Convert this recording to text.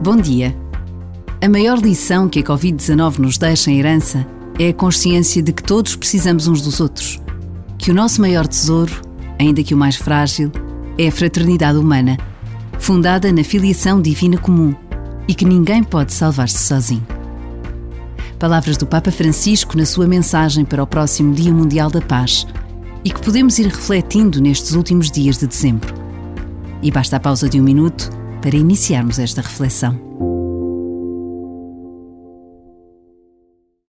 Bom dia. A maior lição que a Covid-19 nos deixa em herança é a consciência de que todos precisamos uns dos outros. Que o nosso maior tesouro, ainda que o mais frágil, é a fraternidade humana, fundada na filiação divina comum e que ninguém pode salvar-se sozinho. Palavras do Papa Francisco na sua mensagem para o próximo Dia Mundial da Paz e que podemos ir refletindo nestes últimos dias de dezembro. E basta a pausa de um minuto para iniciarmos esta reflexão.